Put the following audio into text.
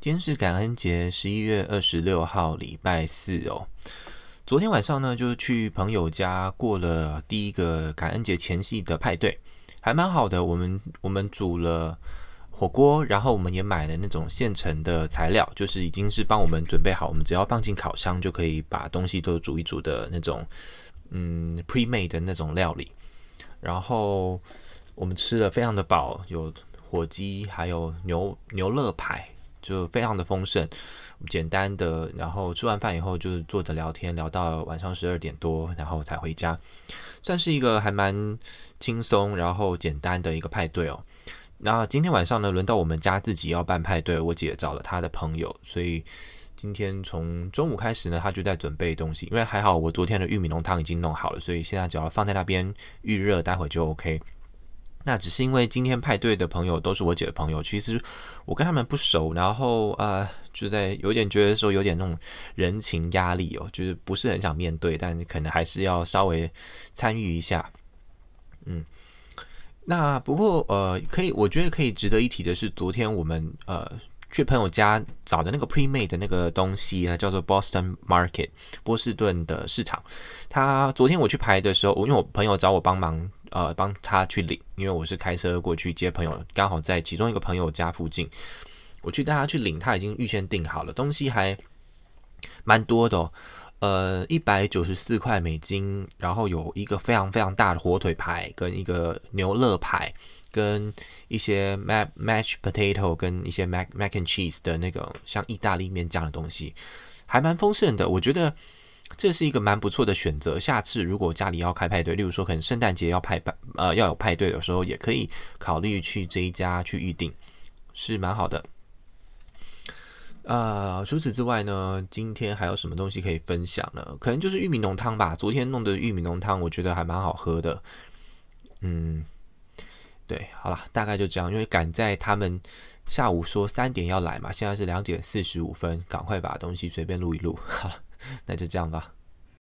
今天是感恩节，十一月二十六号，礼拜四哦。昨天晚上呢，就去朋友家过了第一个感恩节前夕的派对，还蛮好的。我们我们煮了火锅，然后我们也买了那种现成的材料，就是已经是帮我们准备好，我们只要放进烤箱就可以把东西都煮一煮的那种，嗯，pre-made 的那种料理。然后我们吃的非常的饱，有火鸡，还有牛牛肋排。就非常的丰盛，简单的，然后吃完饭以后就坐着聊天，聊到晚上十二点多，然后才回家，算是一个还蛮轻松，然后简单的一个派对哦。那今天晚上呢，轮到我们家自己要办派对，我姐找了她的朋友，所以今天从中午开始呢，她就在准备东西，因为还好我昨天的玉米浓汤已经弄好了，所以现在只要放在那边预热，待会就 OK。那只是因为今天派对的朋友都是我姐的朋友，其实我跟他们不熟，然后呃，就在有点觉得说有点那种人情压力哦，就是不是很想面对，但可能还是要稍微参与一下。嗯，那不过呃，可以，我觉得可以值得一提的是，昨天我们呃去朋友家找的那个 pre-made 的那个东西啊，叫做 Boston Market 波士顿的市场。他昨天我去排的时候，我因为我朋友找我帮忙。呃，帮他去领，因为我是开车过去接朋友，刚好在其中一个朋友家附近，我去带他去领，他已经预先订好了，东西还蛮多的，呃，一百九十四块美金，然后有一个非常非常大的火腿排，跟一个牛肋排，跟一些 mashed potato，跟一些 mac mac and cheese 的那个像意大利面这样的东西，还蛮丰盛的，我觉得。这是一个蛮不错的选择。下次如果家里要开派对，例如说可能圣诞节要派派呃要有派对的时候，也可以考虑去这一家去预定，是蛮好的。呃，除此之外呢，今天还有什么东西可以分享呢？可能就是玉米浓汤吧。昨天弄的玉米浓汤，我觉得还蛮好喝的。嗯，对，好了，大概就这样。因为赶在他们下午说三点要来嘛，现在是两点四十五分，赶快把东西随便录一录。好了。那就这样吧。